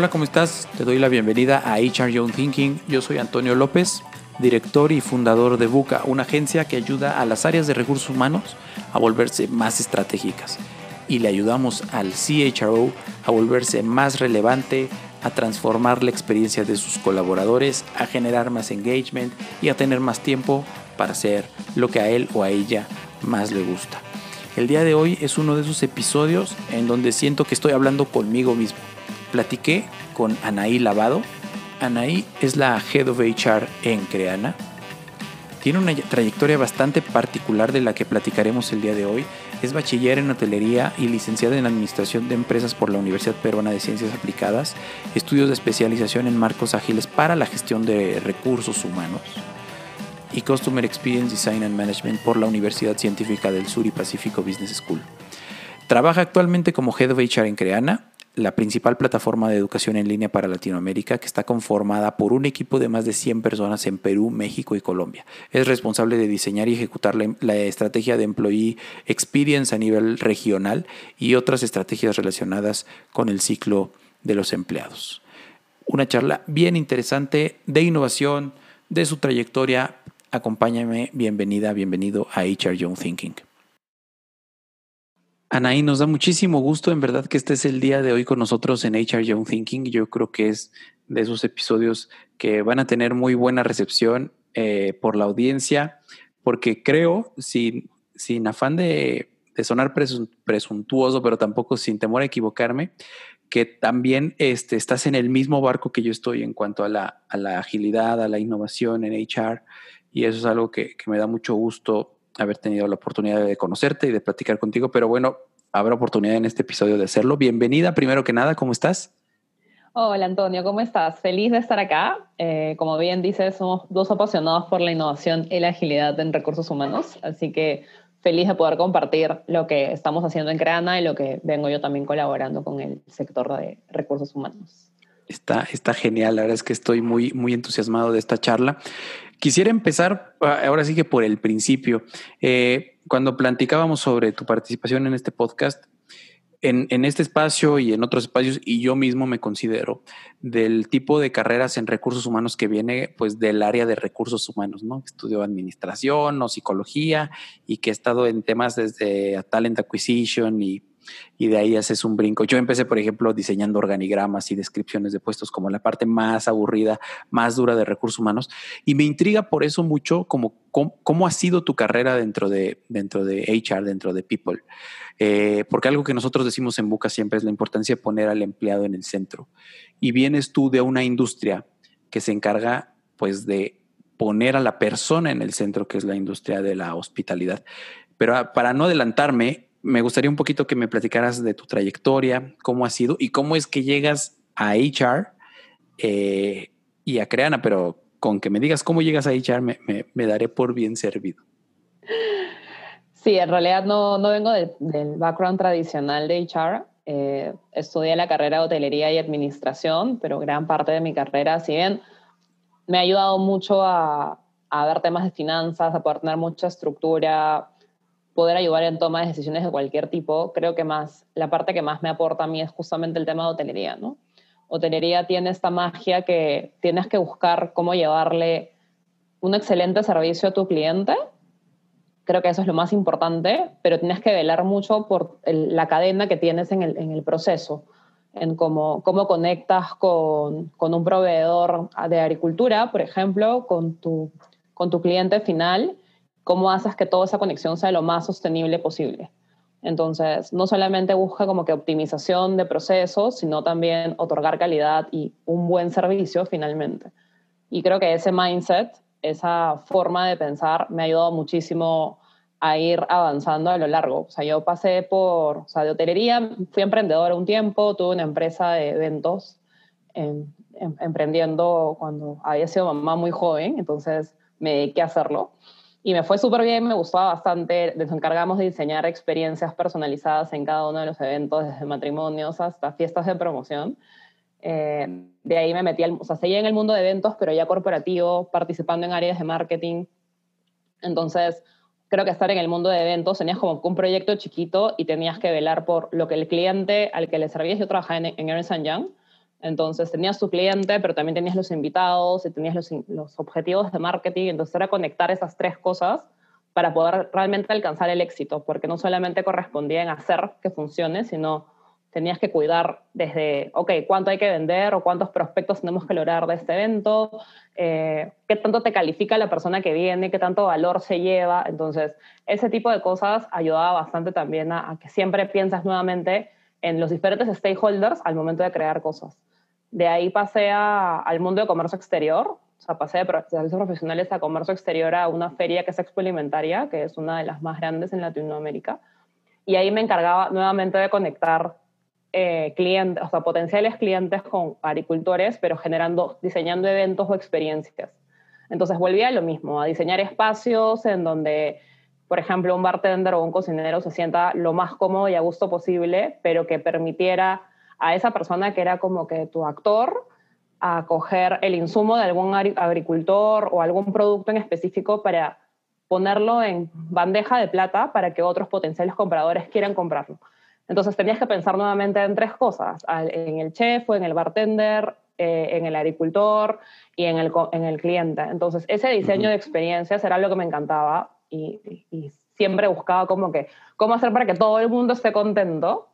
Hola, ¿cómo estás? Te doy la bienvenida a HR Young Thinking. Yo soy Antonio López, director y fundador de Buca, una agencia que ayuda a las áreas de recursos humanos a volverse más estratégicas. Y le ayudamos al CHRO a volverse más relevante, a transformar la experiencia de sus colaboradores, a generar más engagement y a tener más tiempo para hacer lo que a él o a ella más le gusta. El día de hoy es uno de esos episodios en donde siento que estoy hablando conmigo mismo platiqué con Anaí Lavado. Anaí es la Head of HR en Creana. Tiene una trayectoria bastante particular de la que platicaremos el día de hoy. Es bachiller en hotelería y licenciada en Administración de Empresas por la Universidad Peruana de Ciencias Aplicadas, estudios de especialización en marcos ágiles para la gestión de recursos humanos y Customer Experience Design and Management por la Universidad Científica del Sur y Pacífico Business School. Trabaja actualmente como Head of HR en Creana la principal plataforma de educación en línea para Latinoamérica, que está conformada por un equipo de más de 100 personas en Perú, México y Colombia. Es responsable de diseñar y ejecutar la, estrategia de Employee Experience a nivel regional y otras estrategias relacionadas con el ciclo de los empleados. Una charla bien interesante de innovación, de su trayectoria. Acompáñame, bienvenida, bienvenido a HR Young Thinking. Anaí, nos da muchísimo gusto en verdad que estés el día de hoy con nosotros en HR Young Thinking. Yo creo que es de esos episodios que van a tener muy buena recepción eh, por la audiencia, porque creo, sin, sin afán de, sonar presuntuoso, pero tampoco sin temor a equivocarme, que también este, estás en el mismo barco que yo estoy en cuanto a la, a la agilidad, a la innovación en HR, y eso es algo que, que me da mucho gusto haber tenido la oportunidad de conocerte y de platicar contigo, pero bueno, habrá oportunidad en este episodio de hacerlo. Bienvenida, primero que nada, ¿cómo estás? Hola Antonio, ¿cómo estás? Feliz de estar acá. Eh, como bien dices, somos dos apasionados por la innovación y la agilidad en recursos humanos, así que feliz de poder compartir lo que estamos haciendo en Creana y lo que vengo yo también colaborando con el sector de recursos humanos. Está, está genial, la verdad es que estoy muy, muy entusiasmado de esta charla. Quisiera empezar ah, ahora sí que por el principio. Eh, cuando platicábamos sobre tu participación en este podcast, en, este espacio y en otros espacios, y yo mismo me considero del tipo de carreras en recursos humanos que viene pues del área de recursos humanos, ¿no? Estudio administración o psicología y que he estado en temas desde talent acquisition y y de ahí haces un brinco. Yo empecé, por ejemplo, diseñando organigramas y descripciones de puestos como la parte más aburrida, más dura de recursos humanos y me intriga por eso mucho como cómo, ha sido tu carrera dentro de, dentro de HR, dentro de People. Eh, porque algo que nosotros decimos en Buca siempre es la importancia de poner al empleado en el centro. Y vienes tú de una industria que se encarga pues de poner a la persona en el centro, que es la industria de la hospitalidad. Pero ah, para no adelantarme, me gustaría un poquito que me platicaras de tu trayectoria, cómo ha sido y cómo es que llegas a HR eh, y a Creana, pero con que me digas cómo llegas a HR me, daré por bien servido. Sí, en realidad no, no vengo del, background tradicional de HR. Eh, estudié la carrera de hotelería y administración, pero gran parte de mi carrera, si bien me ha ayudado mucho a, a ver temas de finanzas, a poder tener mucha estructura, poder ayudar en toma de decisiones de cualquier tipo, creo que más, la parte que más me aporta a mí es justamente el tema de hotelería, ¿no? Hotelería tiene esta magia que tienes que buscar cómo llevarle un excelente servicio a tu cliente. Creo que eso es lo más importante, pero tienes que velar mucho por la cadena que tienes en el, en el proceso, en cómo, cómo conectas con, con, un proveedor de agricultura, por ejemplo, con tu, con tu cliente final cómo haces que toda esa conexión sea lo más sostenible posible. Entonces, no solamente busca como que optimización de procesos, sino también otorgar calidad y un buen servicio finalmente. Y creo que ese mindset, esa forma de pensar, me ha ayudado muchísimo a ir avanzando a lo largo. O sea, yo pasé por, o sea, de hotelería, fui emprendedora un tiempo, tuve una empresa de eventos em, em, emprendiendo cuando había sido mamá muy joven, entonces me dediqué a hacerlo y me fue súper bien, me gustaba bastante. Nos encargamos de diseñar experiencias personalizadas en cada uno de los eventos, desde matrimonios hasta fiestas de promoción. Eh, de ahí me metí, al, o sea, seguía en el mundo de eventos, pero ya corporativo, participando en áreas de marketing. Entonces, creo que estar en el mundo de eventos tenías como un proyecto chiquito y tenías que velar por lo que el cliente al que le servías. Yo trabajaba en, en Ernst Young, Entonces tenías tu cliente, pero también tenías los invitados y tenías los, objetivos de marketing. Entonces era conectar esas tres cosas para poder realmente alcanzar el éxito, porque no solamente correspondía en hacer que funcione, sino tenías que cuidar desde, ok, cuánto hay que vender o cuántos prospectos tenemos que lograr de este evento, eh, qué tanto te califica la persona que viene, qué tanto valor se lleva. Entonces, ese tipo de cosas ayudaba bastante también a, que siempre piensas nuevamente en los diferentes stakeholders al momento de crear cosas. De ahí pasé al mundo de comercio exterior, o sea, pasé de servicios profesionales a comercio exterior a una feria que es Expo Alimentaria, que es una de las más grandes en Latinoamérica. Y ahí me encargaba nuevamente de conectar eh, clientes, o sea, potenciales clientes con agricultores, pero generando, diseñando eventos o experiencias. Entonces volvía a lo mismo, a diseñar espacios en donde, por ejemplo, un bartender o un cocinero se sienta lo más cómodo y a gusto posible, pero que permitiera a esa persona que era como que tu actor a coger el insumo de algún agricultor o algún producto en específico para ponerlo en bandeja de plata para que otros potenciales compradores quieran comprarlo. Entonces tenías que pensar nuevamente en tres cosas, en el chef o en el bartender, eh, en el agricultor y en el, en el cliente. Entonces ese diseño de experiencias era lo que me encantaba y, siempre buscaba como que, cómo hacer para que todo el mundo esté contento.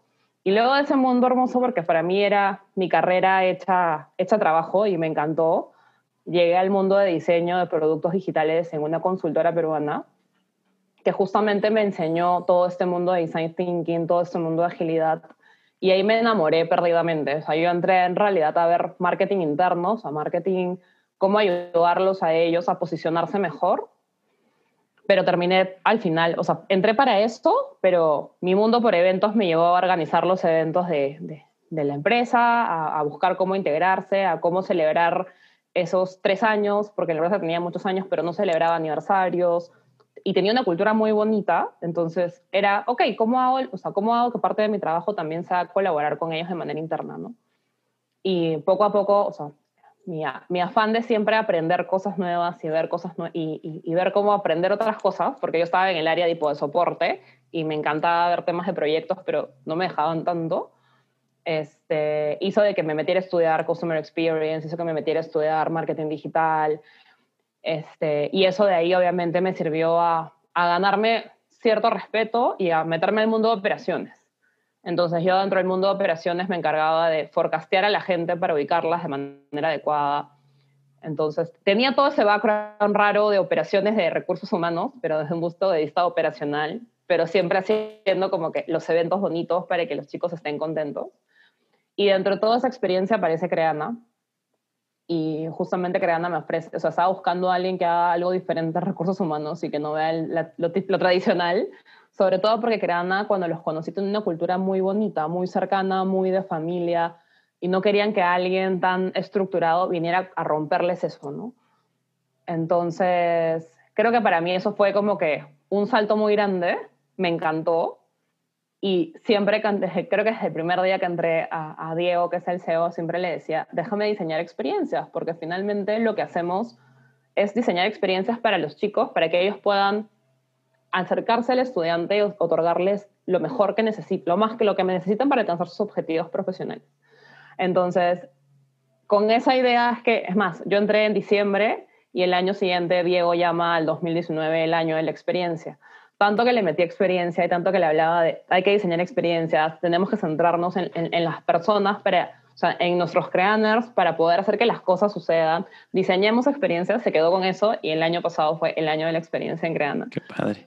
Y luego de ese mundo hermoso, porque para mí era mi carrera hecha, hecha trabajo y me encantó, llegué al mundo de diseño de productos digitales en una consultora peruana que justamente me enseñó todo este mundo de design thinking, todo este mundo de agilidad. Y ahí me enamoré perdidamente. O sea, yo entré en realidad a ver marketing interno, o sea, marketing, cómo ayudarlos a ellos a posicionarse mejor. Pero terminé al final, o sea, entré para esto, pero mi mundo por eventos me llevó a organizar los eventos de, de, la empresa, a, a, buscar cómo integrarse, a cómo celebrar esos tres años, porque la empresa tenía muchos años, pero no celebraba aniversarios, y tenía una cultura muy bonita, entonces era, ok, ¿cómo hago, o sea, ¿cómo hago que parte de mi trabajo también sea colaborar con ellos de manera interna, ¿no? Y poco a poco, o sea, mi, mi afán de siempre aprender cosas nuevas y ver cosas y, ver cómo aprender otras cosas, porque yo estaba en el área tipo de soporte y me encantaba ver temas de proyectos, pero no me dejaban tanto, este, hizo de que me metiera a estudiar Customer Experience, hizo que me metiera a estudiar marketing digital, este, y eso de ahí obviamente me sirvió a, a ganarme cierto respeto y a meterme en el mundo de operaciones. Entonces yo dentro del mundo de operaciones me encargaba de forecastear a la gente para ubicarlas de manera adecuada. Entonces tenía todo ese background raro de operaciones de recursos humanos, pero desde un gusto de vista operacional, pero siempre haciendo como que los eventos bonitos para que los chicos estén contentos. Y dentro de toda esa experiencia aparece Creana, y justamente Creana me ofrece, o sea, estaba buscando a alguien que haga algo diferente en recursos humanos y que no vea lo, tradicional, sobre todo porque Creana, cuando los conocí, tenía una cultura muy bonita, muy cercana, muy de familia, y no querían que alguien tan estructurado viniera a romperles eso, ¿no? Entonces, creo que para mí eso fue como que un salto muy grande, me encantó, y siempre, creo que desde el primer día que entré a, Diego, que es el CEO, siempre le decía, déjame diseñar experiencias, porque finalmente lo que hacemos es diseñar experiencias para los chicos, para que ellos puedan acercarse al estudiante y otorgarles lo mejor que necesitan, lo más que lo que necesitan para alcanzar sus objetivos profesionales. Entonces, con esa idea es que, es más, yo entré en diciembre y el año siguiente Diego llama al 2019 el año de la experiencia tanto que le metí experiencia y tanto que le hablaba de hay que diseñar experiencias, tenemos que centrarnos en, en, las personas, para, o sea, en nuestros creators para poder hacer que las cosas sucedan. Diseñemos experiencias, se quedó con eso y el año pasado fue el año de la experiencia en Creana. Qué padre.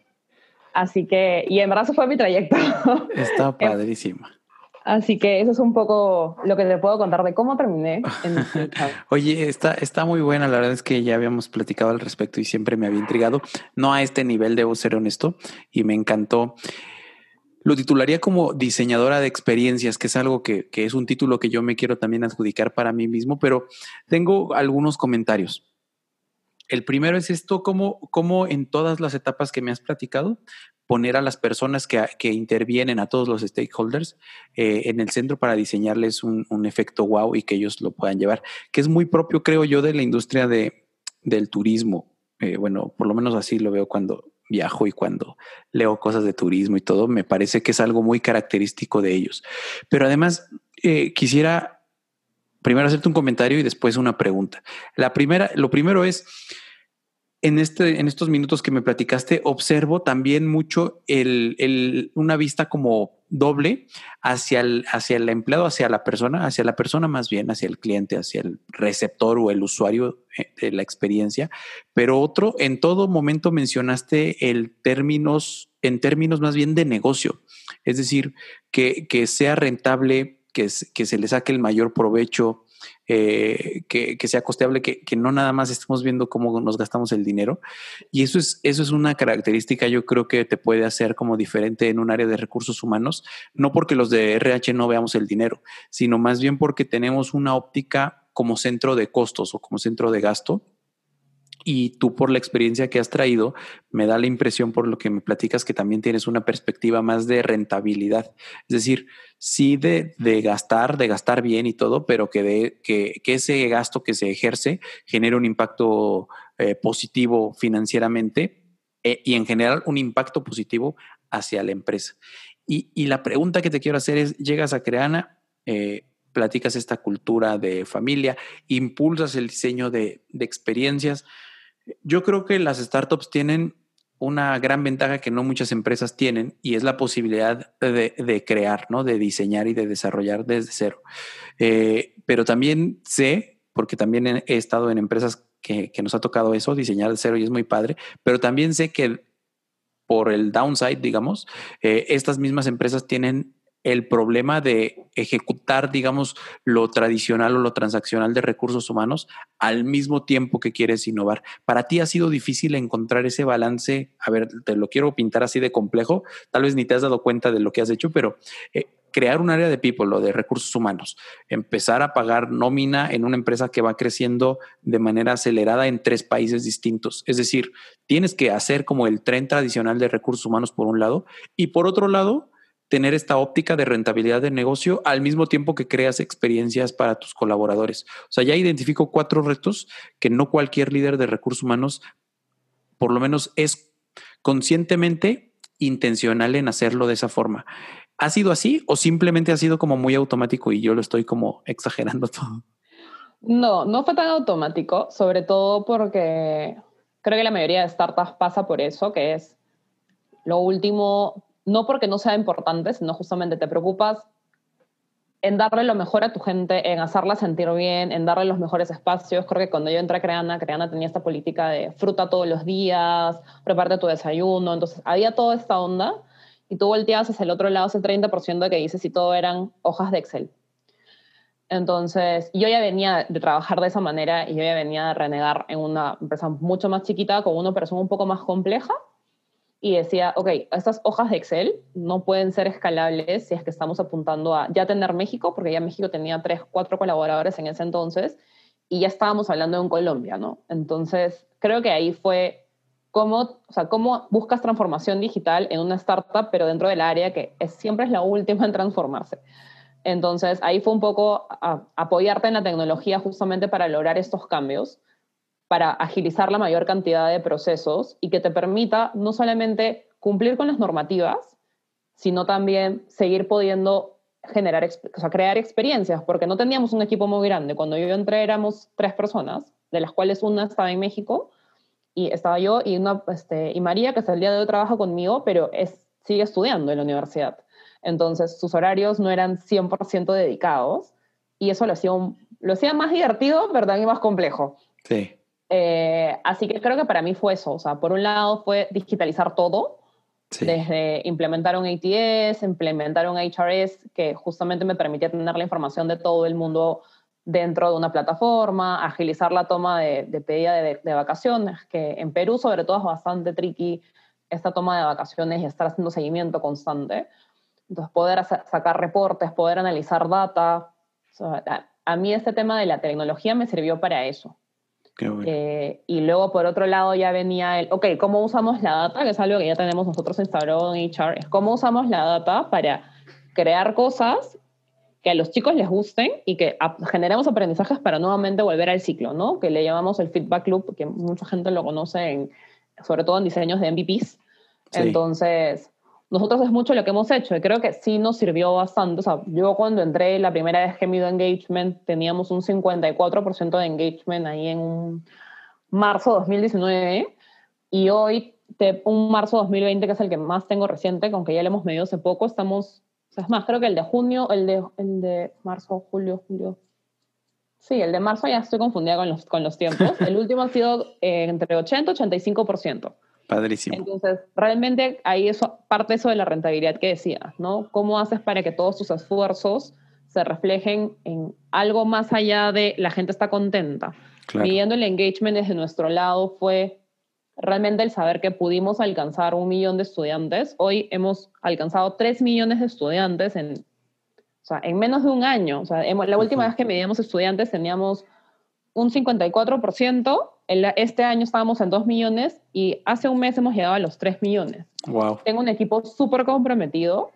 Así que, y en verdad eso fue mi trayecto. Está padrísima. Así que eso es un poco lo que te puedo contar de cómo terminé. En Oye, está, está muy buena. La verdad es que ya habíamos platicado al respecto y siempre me había intrigado. No a este nivel, debo ser honesto, y me encantó. Lo titularía como diseñadora de experiencias, que es algo que, que es un título que yo me quiero también adjudicar para mí mismo, pero tengo algunos comentarios. El primero es esto, cómo, cómo en todas las etapas que me has platicado, poner a las personas que, intervienen, a todos los stakeholders, eh, en el centro para diseñarles un, un, efecto wow y que ellos lo puedan llevar, que es muy propio, creo yo, de la industria de, del turismo. Eh, bueno, por lo menos así lo veo cuando viajo y cuando leo cosas de turismo y todo, me parece que es algo muy característico de ellos. Pero además, eh, quisiera primero hacerte un comentario y después una pregunta. La primera, lo primero es, en, este, en estos minutos que me platicaste, observo también mucho el, una vista como doble hacia el, hacia el empleado, hacia la persona, hacia la persona más bien, hacia el cliente, hacia el receptor o el usuario eh, de la experiencia. Pero otro, en todo momento mencionaste el términos, en términos más bien de negocio, es decir, que, que sea rentable, que, que se le saque el mayor provecho, eh, que, sea costeable, que, no nada más estemos viendo cómo nos gastamos el dinero. Y eso es, eso es una característica, yo creo que te puede hacer como diferente en un área de recursos humanos, no porque los de RH no veamos el dinero, sino más bien porque tenemos una óptica como centro de costos o como centro de gasto y tú por la experiencia que has traído, me da la impresión por lo que me platicas que también tienes una perspectiva más de rentabilidad. Es decir, sí de, gastar, de gastar bien y todo, pero que, de, que, ese gasto que se ejerce genere un impacto eh, positivo financieramente eh, y en general un impacto positivo hacia la empresa. Y, la pregunta que te quiero hacer es, llegas a Creana, eh, platicas esta cultura de familia, impulsas el diseño de, de experiencias, yo creo que las startups tienen una gran ventaja que no muchas empresas tienen y es la posibilidad de, crear, ¿no? De diseñar y de desarrollar desde cero. Eh, pero también sé, porque también he, estado en empresas que, nos ha tocado eso, diseñar de cero y es muy padre, pero también sé que por el downside, digamos, eh, estas mismas empresas tienen el problema de ejecutar, digamos, lo tradicional o lo transaccional de recursos humanos al mismo tiempo que quieres innovar. Para ti ha sido difícil encontrar ese balance. A ver, te lo quiero pintar así de complejo. Tal vez ni te has dado cuenta de lo que has hecho, pero eh, crear un área de people o de recursos humanos, empezar a pagar nómina en una empresa que va creciendo de manera acelerada en tres países distintos. Es decir, tienes que hacer como el tren tradicional de recursos humanos por un lado y por otro lado, tener esta óptica de rentabilidad de negocio al mismo tiempo que creas experiencias para tus colaboradores. O sea, ya identifico cuatro retos que no cualquier líder de recursos humanos, por lo menos, es conscientemente intencional en hacerlo de esa forma. ¿Ha sido así o simplemente ha sido como muy automático y yo lo estoy como exagerando todo? No, no fue tan automático, sobre todo porque creo que la mayoría de startups pasa por eso, que es lo último no porque no sea importante, sino justamente te preocupas en darle lo mejor a tu gente, en hacerla sentir bien, en darle los mejores espacios. Creo que cuando yo entré a Creana, Creana tenía esta política de fruta todos los días, prepárate tu desayuno, entonces había toda esta onda y tú volteabas hacia el otro lado ese 30% de que dices y todo eran hojas de Excel. Entonces, yo ya venía de trabajar de esa manera y yo ya venía de renegar en una empresa mucho más chiquita con una persona un poco más compleja y decía, ok, estas hojas de Excel no pueden ser escalables si es que estamos apuntando a ya tener México, porque ya México tenía tres, cuatro colaboradores en ese entonces, y ya estábamos hablando de un Colombia, ¿no? Entonces, creo que ahí fue cómo, o sea, cómo buscas transformación digital en una startup, pero dentro del área que siempre es la última en transformarse. Entonces, ahí fue un poco apoyarte en la tecnología justamente para lograr estos cambios para agilizar la mayor cantidad de procesos y que te permita no solamente cumplir con las normativas, sino también seguir pudiendo generar, o sea, crear experiencias, porque no teníamos un equipo muy grande. Cuando yo entré éramos tres personas, de las cuales una estaba en México, y estaba yo y, una, este, y María, que hasta el día de hoy trabaja conmigo, pero es, sigue estudiando en la universidad. Entonces, sus horarios no eran 100% dedicados, y eso lo hacía, lo hacía más divertido, pero también más complejo. Sí. Eh, así que creo que para mí fue eso. O sea, por un lado fue digitalizar todo, desde implementar un ATS, implementar un HRS, que justamente me permitía tener la información de todo el mundo dentro de una plataforma, agilizar la toma de, de pedida de, vacaciones, que en Perú sobre todo es bastante tricky esta toma de vacaciones y estar haciendo seguimiento constante. Entonces, poder sacar reportes, poder analizar data. a mí este tema de la tecnología me sirvió para eso. Eh, y luego, por otro lado, ya venía el, ok, ¿cómo usamos la data? Que es algo que ya tenemos nosotros instalado en HR. Es cómo usamos la data para crear cosas que a los chicos les gusten y que generemos aprendizajes para nuevamente volver al ciclo, ¿no? Que le llamamos el feedback loop, que mucha gente lo conoce, en, sobre todo en diseños de MVPs. Entonces, nosotros es mucho lo que hemos hecho y creo que sí nos sirvió bastante. O sea, yo cuando entré la primera vez que me dio engagement teníamos un 54% de engagement ahí en un marzo 2019 y hoy, un marzo 2020 que es el que más tengo reciente, aunque ya lo hemos medido hace poco, estamos, o sea, es más, creo que el de junio, el de, el de marzo, julio, julio. Sí, el de marzo ya estoy confundida con los, con los tiempos. El último ha sido eh, entre 80 y 85%. Padrísimo. Entonces, realmente ahí eso, parte eso de la rentabilidad que decías, ¿no? ¿Cómo haces para que todos tus esfuerzos se reflejen en algo más allá de la gente está contenta? Claro. Midiendo el engagement desde nuestro lado fue realmente el saber que pudimos alcanzar un millón de estudiantes. Hoy hemos alcanzado tres millones de estudiantes en, o sea, en menos de un año. O sea, la última vez que medíamos estudiantes teníamos un 54%, este año estábamos en 2 millones y hace un mes hemos llegado a los 3 millones. Wow. Tengo un equipo súper comprometido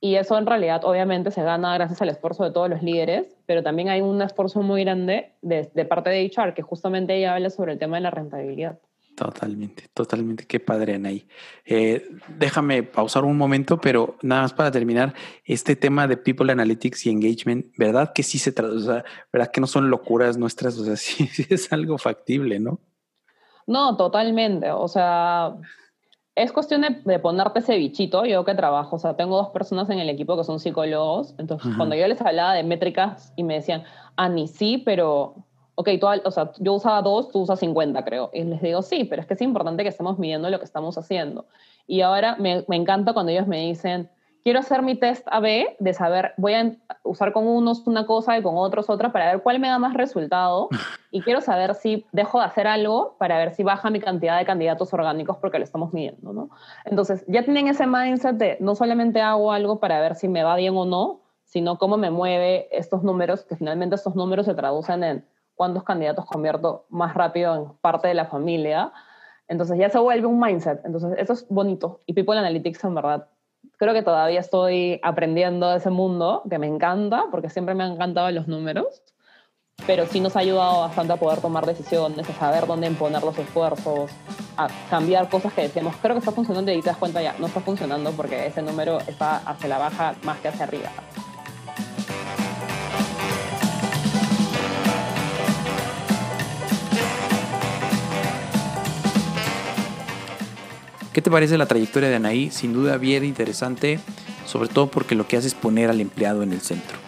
y eso en realidad obviamente se gana gracias al esfuerzo de todos los líderes, pero también hay un esfuerzo muy grande de, de parte de HR que justamente ella habla sobre el tema de la rentabilidad. Totalmente, totalmente. Qué padre, Anaí. Eh, déjame pausar un momento, pero nada más para terminar, este tema de People Analytics y Engagement, ¿verdad que sí se traduce? ¿Verdad que no son locuras nuestras? O sea, sí, sí es algo factible, ¿no? No, totalmente. O sea, es cuestión de, ponerte ese bichito. Yo que trabajo, o sea, tengo dos personas en el equipo que son psicólogos. Entonces, cuando yo les hablaba de métricas y me decían, ah, ni sí, pero ok, o sea, yo usaba dos, tú usas 50, creo. Y les digo, sí, pero es que es importante que estemos midiendo lo que estamos haciendo. Y ahora me, me encanta cuando ellos me dicen, quiero hacer mi test AB de saber, voy a usar con unos una cosa y con otros otra para ver cuál me da más resultado. Y quiero saber si dejo de hacer algo para ver si baja mi cantidad de candidatos orgánicos porque lo estamos midiendo, ¿no? Entonces, ya tienen ese mindset de no solamente hago algo para ver si me va bien o no, sino cómo me mueve estos números, que finalmente estos números se traducen en cuántos candidatos convierto más rápido en parte de la familia. Entonces ya se vuelve un mindset. Entonces eso es bonito. Y People Analytics en verdad, creo que todavía estoy aprendiendo de ese mundo, que me encanta, porque siempre me han encantado los números, pero sí nos ha ayudado bastante a poder tomar decisiones, a saber dónde imponer los esfuerzos, a cambiar cosas que decíamos, creo que está funcionando y te das cuenta ya, no está funcionando porque ese número está hacia la baja más que hacia arriba. ¿Qué te parece la trayectoria de Anaí? Sin duda bien interesante, sobre todo porque lo que hace es poner al empleado en el centro.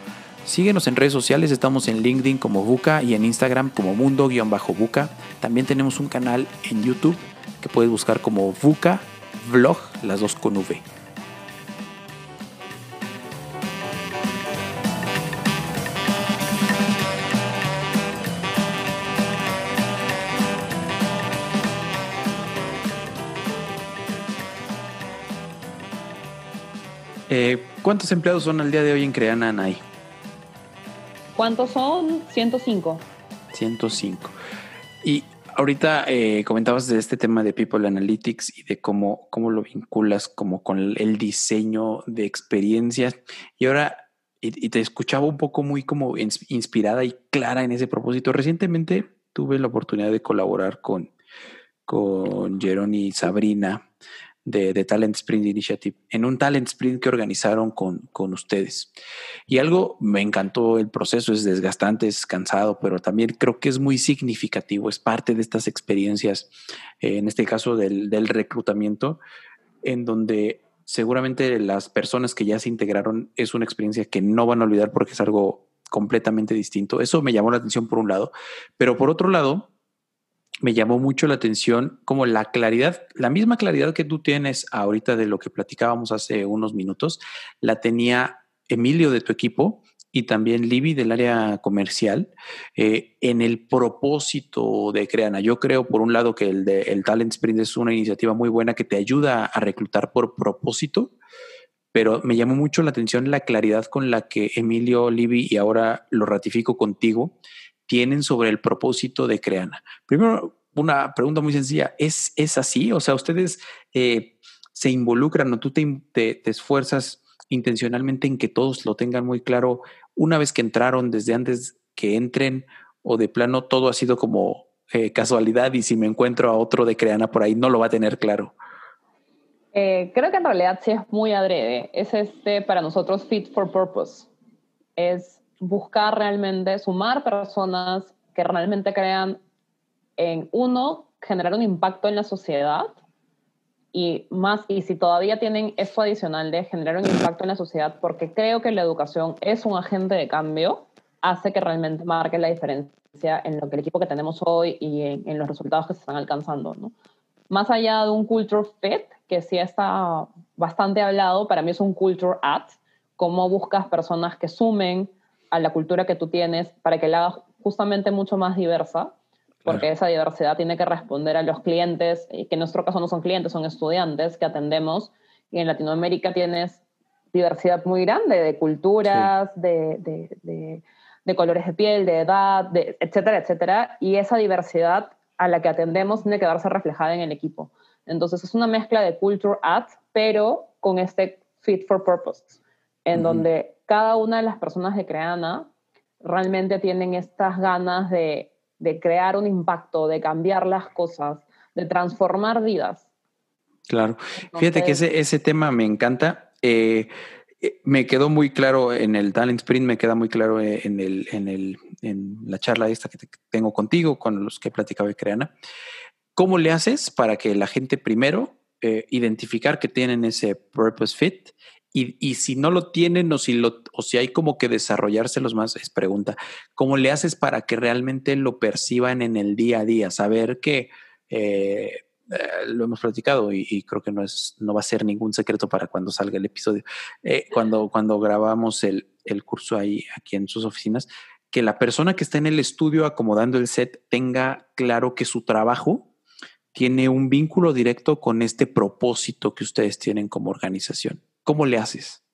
Síguenos en redes sociales, estamos en LinkedIn como Buca y en Instagram como Mundo-Buca. También tenemos un canal en YouTube que puedes buscar como Buca Vlog, las dos con V. Eh, ¿Cuántos empleados son al día de hoy en Creana, Anaí? ¿Cuántos son? 105. 105. Y ahorita eh, comentabas de este tema de People Analytics y de cómo, cómo lo vinculas como con el diseño de experiencias. Y ahora, y, te escuchaba un poco muy como inspirada y clara en ese propósito. Recientemente tuve la oportunidad de colaborar con, con Jerón y Sabrina de, Talent Sprint Initiative, en un Talent Sprint que organizaron con, con, ustedes. Y algo me encantó el proceso, es desgastante, es cansado, pero también creo que es muy significativo, es parte de estas experiencias, eh, en este caso del, del reclutamiento, en donde seguramente las personas que ya se integraron es una experiencia que no van a olvidar porque es algo completamente distinto. Eso me llamó la atención por un lado, pero por otro lado, me llamó mucho la atención como la claridad, la misma claridad que tú tienes ahorita de lo que platicábamos hace unos minutos, la tenía Emilio de tu equipo y también Libby del área comercial eh, en el propósito de Creana. Yo creo, por un lado, que el, de, el Talent Sprint es una iniciativa muy buena que te ayuda a reclutar por propósito, pero me llamó mucho la atención la claridad con la que Emilio, Libby y ahora lo ratifico contigo, tienen sobre el propósito de Creana. Primero, una pregunta muy sencilla, ¿es, es así? O sea, ustedes eh, se involucran o tú te, esfuerzas intencionalmente en que todos lo tengan muy claro una vez que entraron, desde antes que entren, o de plano todo ha sido como eh, casualidad y si me encuentro a otro de Creana por ahí no lo va a tener claro. Eh, creo que en realidad sí es muy adrede. Es este, para nosotros, fit for purpose. Es buscar realmente sumar personas que realmente crean en uno, generar un impacto en la sociedad y más, y si todavía tienen eso adicional de generar un impacto en la sociedad, porque creo que la educación es un agente de cambio, hace que realmente marque la diferencia en lo que el equipo que tenemos hoy y en, los resultados que se están alcanzando. ¿no? Más allá de un culture fit, que sí está bastante hablado, para mí es un culture at, cómo buscas personas que sumen a la cultura que tú tienes para que la hagas justamente mucho más diversa porque esa diversidad tiene que responder a los clientes, que en nuestro caso no son clientes, son estudiantes que atendemos. Y en Latinoamérica tienes diversidad muy grande de culturas, de, de, de, colores de piel, de edad, de, etcétera, etcétera. Y esa diversidad a la que atendemos tiene que verse reflejada en el equipo. Entonces es una mezcla de culture ad, pero con este fit for purpose, en donde cada una de las personas de Creana realmente tienen estas ganas de de crear un impacto, de cambiar las cosas, de transformar vidas. Claro. Fíjate que ese, ese tema me encanta. Eh, eh, me quedó muy claro en el Talent Sprint, me queda muy claro eh, en, el, en, el, en la charla esta que tengo contigo, con los que platicaba de Creana. ¿Cómo le haces para que la gente primero identificar que tienen ese purpose fit y, si no lo tienen o si, lo, o si hay como que desarrollárselos más, es pregunta, ¿cómo le haces para que realmente lo perciban en el día a día? Saber que eh, eh, lo hemos platicado y, creo que no, es, no va a ser ningún secreto para cuando salga el episodio. Eh, cuando, cuando grabamos el, el curso ahí, aquí en sus oficinas, que la persona que está en el estudio acomodando el set tenga claro que su trabajo tiene un vínculo directo con este propósito que ustedes tienen como organización. ¿Cómo le haces?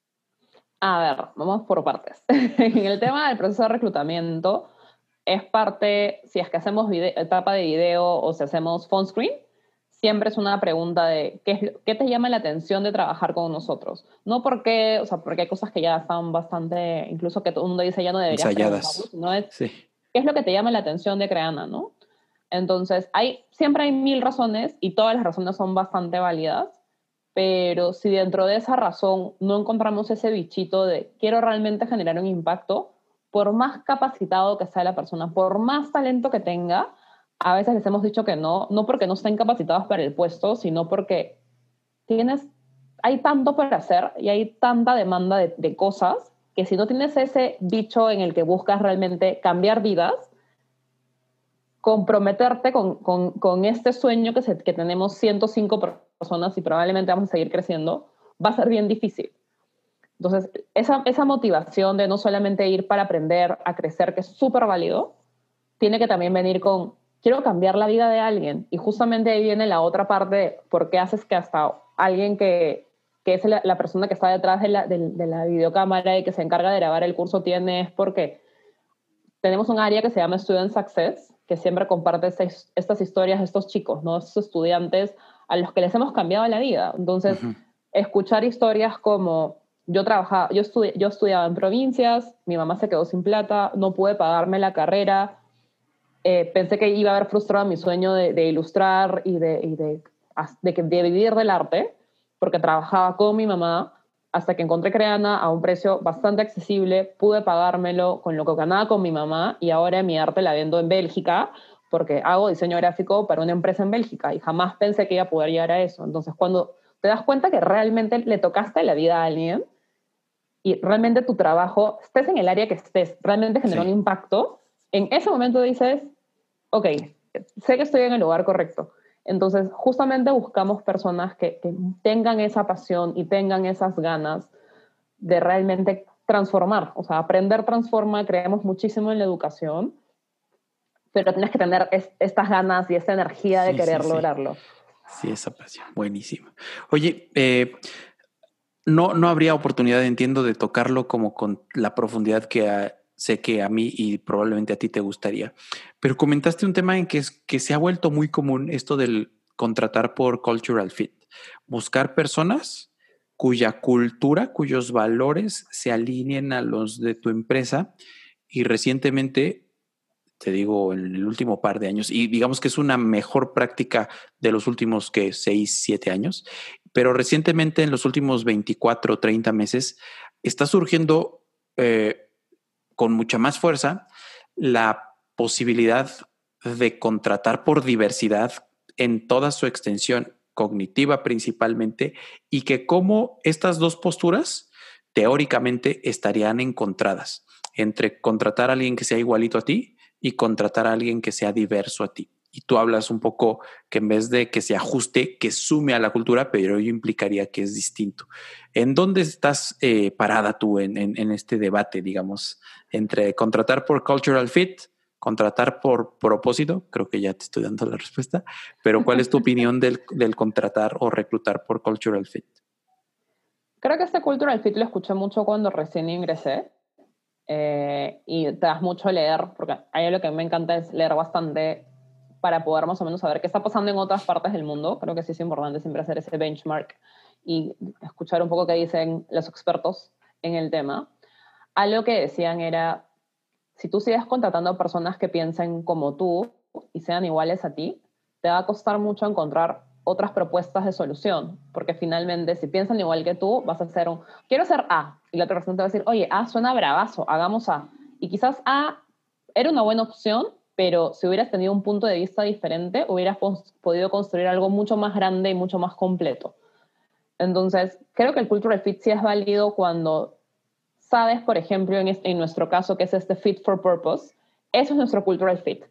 A ver, vamos por partes. en el tema del proceso de reclutamiento, es parte, si es que hacemos etapa de video o si hacemos phone screen, siempre es una pregunta de ¿qué, ¿qué, te llama la atención de trabajar con nosotros? No porque, o sea, porque hay cosas que ya están bastante, incluso que todo el mundo dice ya no debería Ensayadas. no es, ¿qué es lo que te llama la atención de Creana, no? Entonces, hay, siempre hay mil razones y todas las razones son bastante válidas pero si dentro de esa razón no encontramos ese bichito de quiero realmente generar un impacto, por más capacitado que sea la persona, por más talento que tenga, a veces les hemos dicho que no, no porque no estén capacitados para el puesto, sino porque tienes, hay tanto por hacer y hay tanta demanda de, cosas que si no tienes ese bicho en el que buscas realmente cambiar vidas, comprometerte con, con, con este sueño que, que tenemos 105 personas y probablemente vamos a seguir creciendo, va a ser bien difícil. Entonces, esa, esa motivación de no solamente ir para aprender a crecer, que es súper válido, tiene que también venir con, quiero cambiar la vida de alguien. Y justamente ahí viene la otra parte de por qué haces que hasta alguien que, que es la, persona que está detrás de la, de, la, videocámara y que se encarga de grabar el curso tiene, es porque tenemos un área que se llama Student Success, que siempre comparte estas, historias de estos chicos, ¿no? estos estudiantes a los que les hemos cambiado la vida. Entonces, escuchar historias como yo trabajaba, yo, yo estudiaba en provincias, mi mamá se quedó sin plata, no pude pagarme la carrera, eh, pensé que iba a haber frustrado mi sueño de, ilustrar y, de, y de, de, de, vivir del arte, porque trabajaba con mi mamá, hasta que encontré Creana a un precio bastante accesible, pude pagármelo con lo que ganaba con mi mamá y ahora mi arte la vendo en Bélgica porque hago diseño gráfico para una empresa en Bélgica y jamás pensé que iba a poder llegar a eso. Entonces, cuando te das cuenta que realmente le tocaste la vida a alguien y realmente tu trabajo, estés en el área que estés, realmente generó un impacto, en ese momento dices, ok, sé que estoy en el lugar correcto. Entonces, justamente buscamos personas que, que tengan esa pasión y tengan esas ganas de realmente transformar, o sea, aprender transforma, creemos muchísimo en la educación pero tienes que tener estas ganas y esta energía de querer lograrlo. Sí, esa pasión, buenísimo. Oye, eh, no, no habría oportunidad, entiendo, de tocarlo como con la profundidad que sé que a mí y probablemente a ti te gustaría, pero comentaste un tema en que, es, que se ha vuelto muy común esto del contratar por cultural fit, buscar personas cuya cultura, cuyos valores se alineen a los de tu empresa y recientemente te digo, en el último par de años, y digamos que es una mejor práctica de los últimos que seis, siete años, pero recientemente en los últimos 24 o 30 meses está surgiendo eh, con mucha más fuerza la posibilidad de contratar por diversidad en toda su extensión cognitiva principalmente y que como estas dos posturas teóricamente estarían encontradas entre contratar a alguien que sea igualito a ti y contratar a alguien que sea diverso a ti. Y tú hablas un poco que en vez de que se ajuste, que sume a la cultura, pero yo implicaría que es distinto. ¿En dónde estás eh, parada tú en, este debate, digamos, entre contratar por cultural fit, contratar por propósito? Creo que ya te estoy dando la respuesta, pero ¿cuál es tu opinión del, del contratar o reclutar por cultural fit? Creo que este cultural fit lo escuché mucho cuando recién ingresé eh, y te das mucho leer, porque a mí lo que me encanta es leer bastante para poder más o menos saber qué está pasando en otras partes del mundo. Creo que sí es importante siempre hacer ese benchmark y escuchar un poco qué dicen los expertos en el tema. Algo que decían era, si tú sigues contratando a personas que piensen como tú y sean iguales a ti, te va a costar mucho encontrar otras propuestas de solución, porque finalmente si piensan igual que tú, vas a hacer un, quiero hacer A, y la otra persona te va a decir, oye, A suena bravazo, hagamos A. Y quizás A era una buena opción, pero si hubieras tenido un punto de vista diferente, hubieras podido construir algo mucho más grande y mucho más completo. Entonces, creo que el cultural fit sí es válido cuando sabes, por ejemplo, en, en nuestro caso, que es este fit for purpose, eso es nuestro cultural fit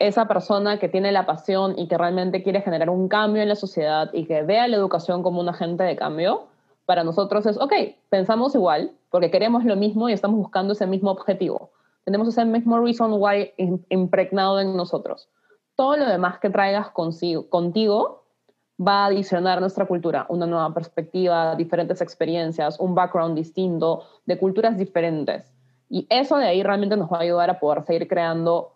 esa persona que tiene la pasión y que realmente quiere generar un cambio en la sociedad y que vea la educación como un agente de cambio, para nosotros es, ok, pensamos igual, porque queremos lo mismo y estamos buscando ese mismo objetivo. Tenemos ese mismo reason why impregnado en nosotros. Todo lo demás que traigas consigo, contigo va a adicionar nuestra cultura, una nueva perspectiva, diferentes experiencias, un background distinto, de culturas diferentes. Y eso de ahí realmente nos va a ayudar a poder seguir creando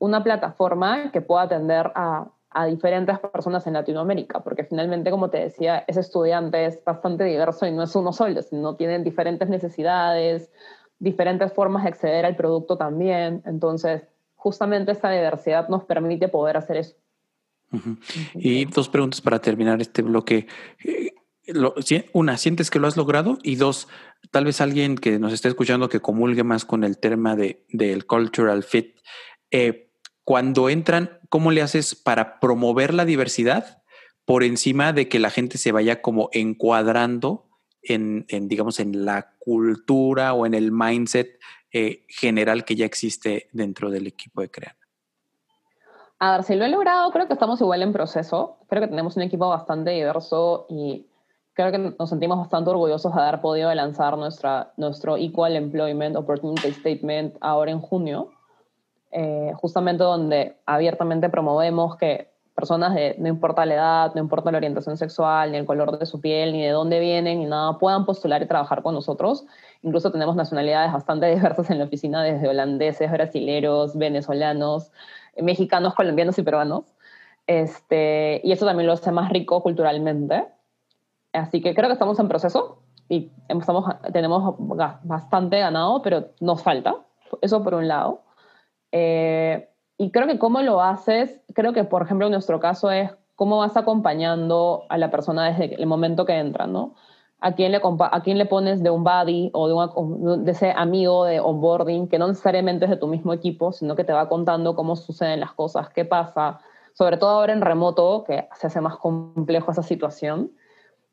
una plataforma que pueda atender a, diferentes personas en Latinoamérica, porque finalmente, como te decía, ese estudiante es bastante diverso y no es uno solo, sino tienen diferentes necesidades, diferentes formas de acceder al producto también. Entonces, justamente esa diversidad nos permite poder hacer eso. Y dos preguntas para terminar este bloque. Eh, una, ¿sientes que lo has logrado? Y dos, tal vez alguien que nos esté escuchando que comulgue más con el tema de, del cultural fit. Eh, cuando entran, ¿cómo le haces para promover la diversidad por encima de que la gente se vaya como encuadrando en, digamos, en la cultura o en el mindset eh, general que ya existe dentro del equipo de Creana? A ver, si lo he logrado, creo que estamos igual en proceso. Creo que tenemos un equipo bastante diverso y creo que nos sentimos bastante orgullosos de haber podido lanzar nuestra, nuestro Equal Employment Opportunity Statement ahora en junio. Eh, justamente donde abiertamente promovemos que personas de no importa la edad, no importa la orientación sexual, ni el color de su piel, ni de dónde vienen, ni nada, puedan postular y trabajar con nosotros. Incluso tenemos nacionalidades bastante diversas en la oficina, desde holandeses, brasileros, venezolanos, mexicanos, colombianos y peruanos. Este, y eso también lo hace más rico culturalmente. Así que creo que estamos en proceso y estamos, tenemos bastante ganado, pero nos falta. Eso por un lado. Eh, y creo que cómo lo haces, creo que por ejemplo en nuestro caso es cómo vas acompañando a la persona desde el momento que entra, ¿no? ¿A quién, le ¿A quién le pones de un buddy o de, de, ese amigo de onboarding que no necesariamente es de tu mismo equipo, sino que te va contando cómo suceden las cosas, qué pasa, sobre todo ahora en remoto, que se hace más complejo esa situación.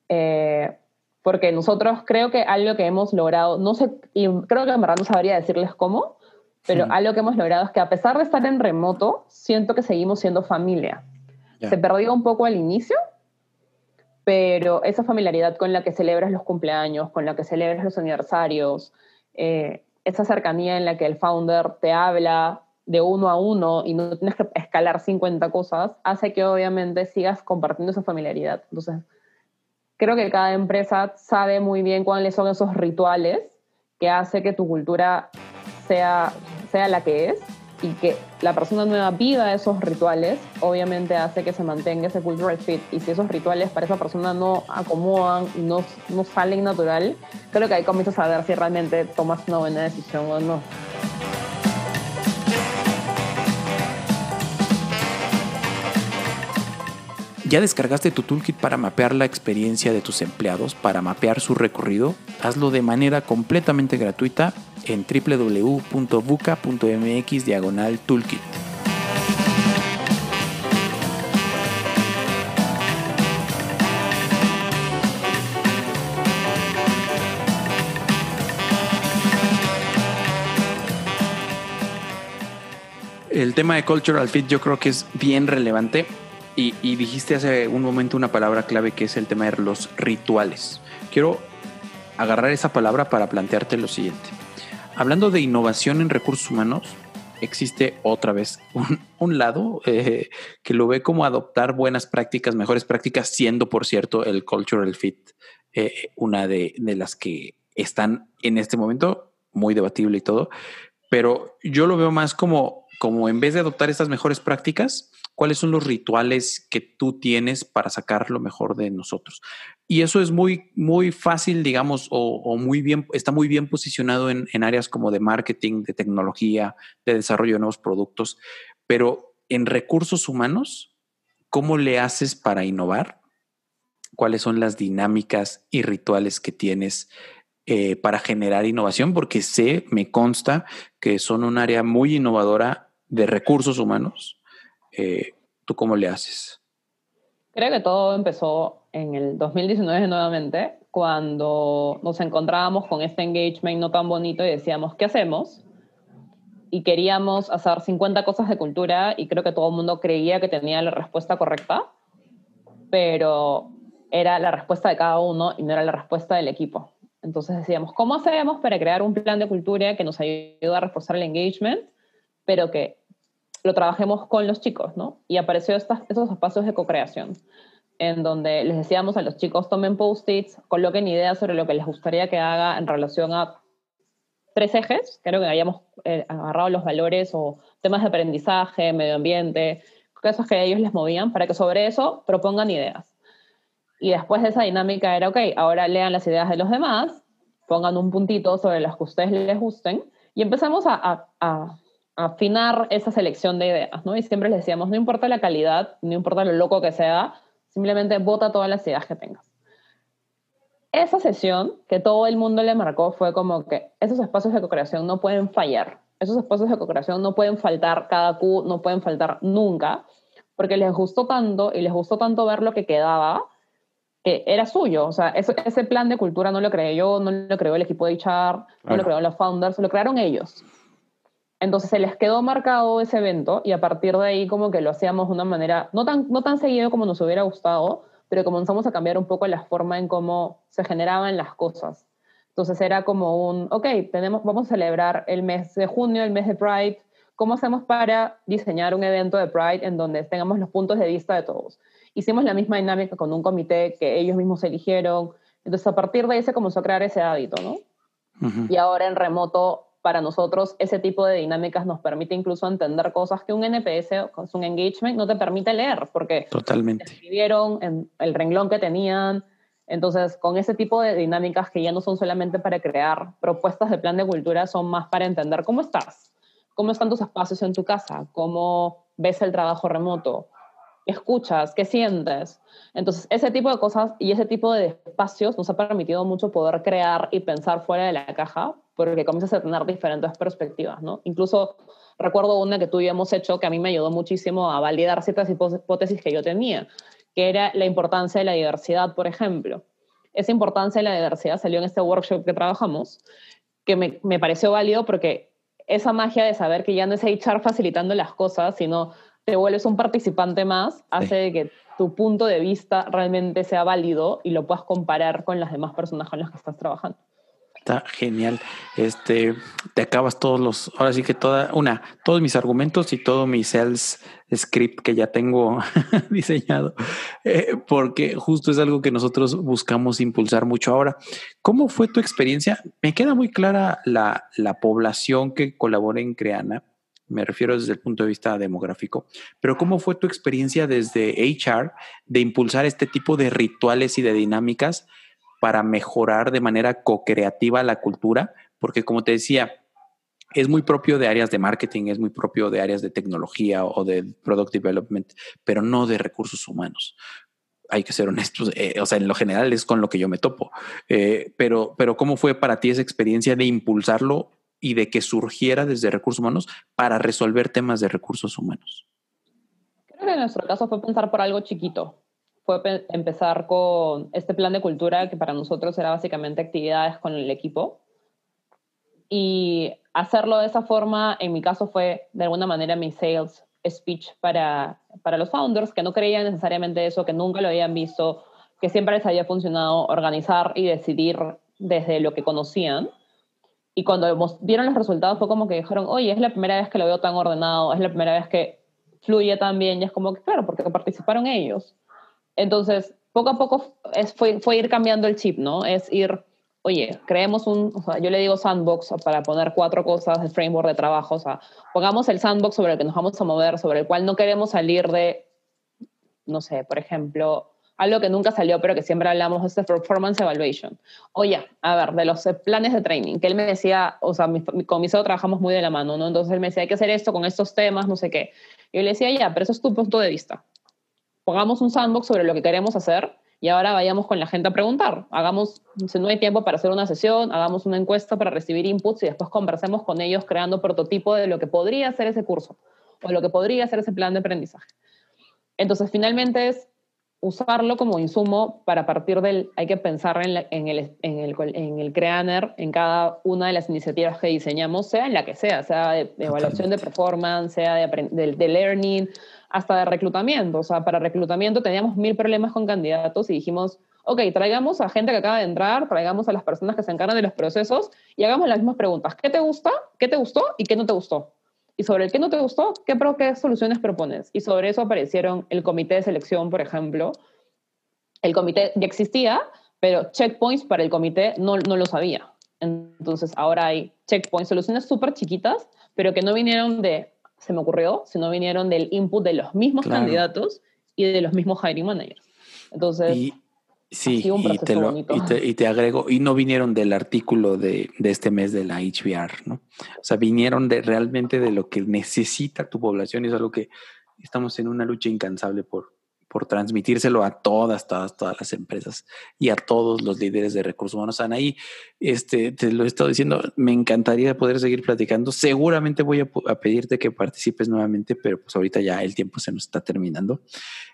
Eh, porque nosotros creo que algo que hemos logrado, no sé, y creo que en verdad no sabría decirles cómo, pero algo que hemos logrado es que a pesar de estar en remoto, siento que seguimos siendo familia. Se perdió un poco al inicio, pero esa familiaridad con la que celebras los cumpleaños, con la que celebras los aniversarios, eh, esa cercanía en la que el founder te habla de uno a uno y no tienes que escalar 50 cosas, hace que obviamente sigas compartiendo esa familiaridad. Entonces, creo que cada empresa sabe muy bien cuáles son esos rituales que hace que tu cultura sea sea la que es y que la persona nueva viva esos rituales, obviamente hace que se mantenga ese cultural fit. Y si esos rituales para esa persona no acomodan no, no salen natural, creo que ahí comienzas a ver si realmente tomas una buena decisión o no. ¿Ya descargaste tu toolkit para mapear la experiencia de tus empleados, para mapear su recorrido? Hazlo de manera completamente gratuita en www.buca.mx diagonal toolkit. el tema de cultural fit yo creo que es bien relevante y, dijiste hace un momento una palabra clave que es el tema de los rituales. Quiero agarrar esa palabra para plantearte lo siguiente. Hablando de innovación en recursos humanos, existe otra vez un, lado eh, que lo ve como adoptar buenas prácticas, mejores prácticas, siendo, por cierto, el cultural fit eh, una de, de las que están en este momento, muy debatible y todo, pero yo lo veo más como como en vez de adoptar estas mejores prácticas, cuáles son los rituales que tú tienes para sacar lo mejor de nosotros. Y eso es muy, muy fácil, digamos, o, muy bien, está muy bien posicionado en, áreas como de marketing, de tecnología, de desarrollo de nuevos productos. Pero en recursos humanos, ¿cómo le haces para innovar? ¿Cuáles son las dinámicas y rituales que tienes eh, para generar innovación? Porque sé, me consta que son un área muy innovadora de recursos humanos, eh, ¿tú cómo le haces? Creo que todo empezó en el 2019 nuevamente, cuando nos encontrábamos con este engagement no tan bonito y decíamos, ¿qué hacemos? Y queríamos hacer 50 cosas de cultura y creo que todo el mundo creía que tenía la respuesta correcta, pero era la respuesta de cada uno y no era la respuesta del equipo. Entonces decíamos, ¿cómo hacemos para crear un plan de cultura que nos ayude a reforzar el engagement pero que lo trabajemos con los chicos, ¿no? Y apareció esos espacios de co-creación, en donde les decíamos a los chicos, tomen post-its, coloquen ideas sobre lo que les gustaría que haga en relación a tres ejes, creo que hayamos eh, agarrado los valores o temas de aprendizaje, medio ambiente, cosas que ellos les movían, para que sobre eso propongan ideas. Y después de esa dinámica era, ok, ahora lean las ideas de los demás, pongan un puntito sobre las que a ustedes les gusten, y empezamos a afinar esa selección de ideas, ¿no? Y siempre les decíamos, no importa la calidad, no importa lo loco que sea, simplemente vota todas las ideas que tengas. Esa sesión que todo el mundo le marcó fue como que esos espacios de co-creación no pueden fallar. Esos espacios de co-creación no pueden faltar cada Q, no pueden faltar nunca, porque les gustó tanto y les gustó tanto ver lo que quedaba, que era suyo. O sea, ese, plan de cultura no lo creé yo, no lo creó el equipo de HR, no lo creó los founders, lo crearon ellos. Entonces se les quedó marcado ese evento y a partir de ahí como que lo hacíamos de una manera, no tan, no tan seguido como nos hubiera gustado, pero comenzamos a cambiar un poco la forma en cómo se generaban las cosas. Entonces era como un, ok, tenemos, vamos a celebrar el mes de junio, el mes de Pride, ¿cómo hacemos para diseñar un evento de Pride en donde tengamos los puntos de vista de todos? Hicimos la misma dinámica con un comité que ellos mismos eligieron, entonces a partir de ahí se comenzó a crear ese hábito, ¿no? Y ahora en remoto para nosotros ese tipo de dinámicas nos permite incluso entender cosas que un NPS, un engagement, no te permite leer, porque Totalmente. escribieron en el renglón que tenían. Entonces, con ese tipo de dinámicas que ya no son solamente para crear propuestas de plan de cultura, son más para entender cómo estás, cómo están tus espacios en tu casa, cómo ves el trabajo remoto, escuchas, qué sientes. Entonces, ese tipo de cosas y ese tipo de espacios nos ha permitido mucho poder crear y pensar fuera de la caja porque comienzas a tener diferentes perspectivas, ¿no? Incluso recuerdo una que tú y hemos hecho que a mí me ayudó muchísimo a validar ciertas hipótesis que yo tenía, que era la importancia de la diversidad, por ejemplo. Esa importancia de la diversidad salió en este workshop que trabajamos, que me, me pareció válido porque esa magia de saber que ya no es HR facilitando las cosas, sino te vuelves un participante más, hace que tu punto de vista realmente sea válido y lo puedas comparar con las demás personas con las que estás trabajando. Está genial. Este, te acabas todos los, ahora sí que toda, una, todos mis argumentos y todo mi sales script que ya tengo diseñado, eh, porque justo es algo que nosotros buscamos impulsar mucho ahora. ¿Cómo fue tu experiencia? Me queda muy clara la, la población que colabora en Creana, me refiero desde el punto de vista demográfico, pero ¿cómo fue tu experiencia desde HR de impulsar este tipo de rituales y de dinámicas? para mejorar de manera co-creativa la cultura, porque como te decía, es muy propio de áreas de marketing, es muy propio de áreas de tecnología o de product development, pero no de recursos humanos. Hay que ser honestos, eh, o sea, en lo general es con lo que yo me topo. Eh, pero, pero, ¿cómo fue para ti esa experiencia de impulsarlo y de que surgiera desde recursos humanos para resolver temas de recursos humanos? Creo que en nuestro caso fue pensar por algo chiquito. Fue empezar con este plan de cultura que para nosotros era básicamente actividades con el equipo. Y hacerlo de esa forma, en mi caso, fue de alguna manera mi sales speech para, para los founders que no creían necesariamente eso, que nunca lo habían visto, que siempre les había funcionado organizar y decidir desde lo que conocían y cuando vieron los resultados fue como que dijeron, oye, es la primera vez que lo veo tan ordenado, es la primera vez que fluye tan bien, y es como que, claro, porque participaron ellos. Entonces, poco a poco es, fue, fue ir cambiando el chip, ¿no? Es ir, oye, creemos un, o sea, yo le digo sandbox para poner cuatro cosas de framework de trabajo, o sea, pongamos el sandbox sobre el que nos vamos a mover, sobre el cual no queremos salir de, no sé, por ejemplo, algo que nunca salió, pero que siempre hablamos, es de performance evaluation. Oye, a ver, de los planes de training, que él me decía, o sea, mi, con mi trabajamos muy de la mano, ¿no? Entonces él me decía, hay que hacer esto con estos temas, no sé qué. Yo le decía, ya, pero eso es tu punto de vista. Pongamos un sandbox sobre lo que queremos hacer y ahora vayamos con la gente a preguntar. Hagamos, si no hay tiempo para hacer una sesión, hagamos una encuesta para recibir inputs y después conversemos con ellos creando prototipo de lo que podría ser ese curso o lo que podría ser ese plan de aprendizaje. Entonces, finalmente es usarlo como insumo para partir del, hay que pensar en, en, el, en, el, en el Creaner, en cada una de las iniciativas que diseñamos, sea en la que sea, sea de, evaluación de performance, sea de, de, learning, hasta de reclutamiento. O sea, para reclutamiento teníamos mil problemas con candidatos y dijimos, ok, traigamos a gente que acaba de entrar, traigamos a las personas que se encargan de los procesos y hagamos las mismas preguntas. ¿Qué te gusta? ¿Qué te gustó? ¿Y qué no te gustó? Y sobre el que no te gustó, ¿qué, pro, qué soluciones propones? Y sobre eso aparecieron el comité de selección, por ejemplo. El comité ya existía, pero checkpoints para el comité no, no lo sabía. Entonces ahora hay checkpoints, soluciones súper chiquitas, pero que no vinieron de, se me ocurrió, sino vinieron del input de los mismos candidatos y de los mismos hiring managers. Entonces, Sí, y te, lo, y, te, agrego, y no vinieron del artículo de, de, este mes de la HBR, ¿no? O sea, vinieron de realmente de lo que necesita tu población y es algo que estamos en una lucha incansable por, por transmitírselo a todas, todas, todas las empresas y a todos los líderes de recursos humanos. Anaí, este, te lo he estado diciendo, me encantaría poder seguir platicando. Seguramente voy a, pedirte que participes nuevamente, pero pues ahorita ya el tiempo se nos está terminando.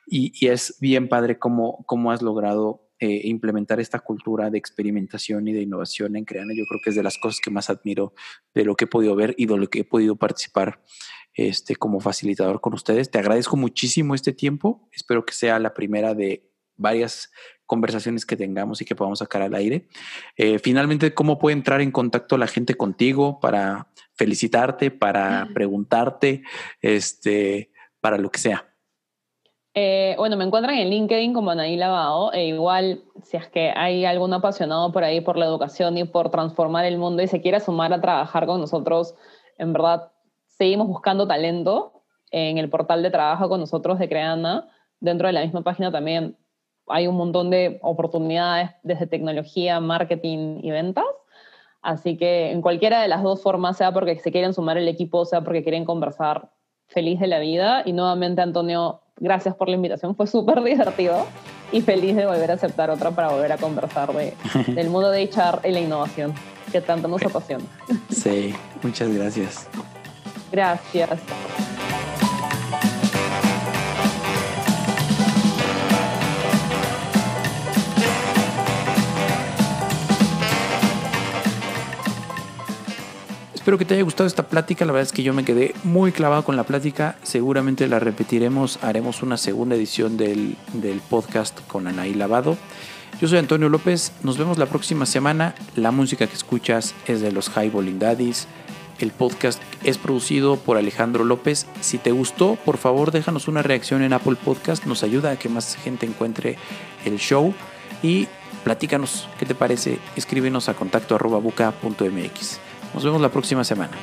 Y, es bien padre cómo, cómo has logrado eh, implementar esta cultura de experimentación y de innovación en Creana. Yo creo que es de las cosas que más admiro de lo que he podido ver y de lo que he podido participar este, como facilitador con ustedes. Te agradezco muchísimo este tiempo. Espero que sea la primera de varias conversaciones que tengamos y que podamos sacar al aire. Eh, finalmente, ¿cómo puede entrar en contacto la gente contigo para felicitarte, para preguntarte, este, para lo que sea? Eh, bueno, me encuentran en LinkedIn como Anaí Lavado, e igual, si es que hay algún apasionado por ahí por la educación y por transformar el mundo y se quiere sumar a trabajar con nosotros, en verdad, seguimos buscando talento en el portal de trabajo con nosotros de Creana. Dentro de la misma página también hay un montón de oportunidades desde tecnología, marketing y ventas. Así que en cualquiera de las dos formas, sea porque se quieren sumar el equipo, sea porque quieren conversar, feliz de la vida. Y nuevamente, Antonio, gracias por la invitación, fue súper divertido y feliz de volver a aceptar otra para volver a conversar de, del mundo de HR y la innovación que tanto nos apasiona. Sí, muchas gracias. Gracias. Espero que te haya gustado esta plática. La verdad es que yo me quedé muy clavado con la plática. Seguramente la repetiremos. Haremos una segunda edición del, del podcast con Anaí Lavado. Yo soy Antonio López. Nos vemos la próxima semana. La música que escuchas es de los Highballing Daddies. El podcast es producido por Alejandro López. Si te gustó, por favor déjanos una reacción en Apple Podcast. Nos ayuda a que más gente encuentre el show. Y platícanos qué te parece. Escríbenos a contacto. Nos vemos la próxima semana.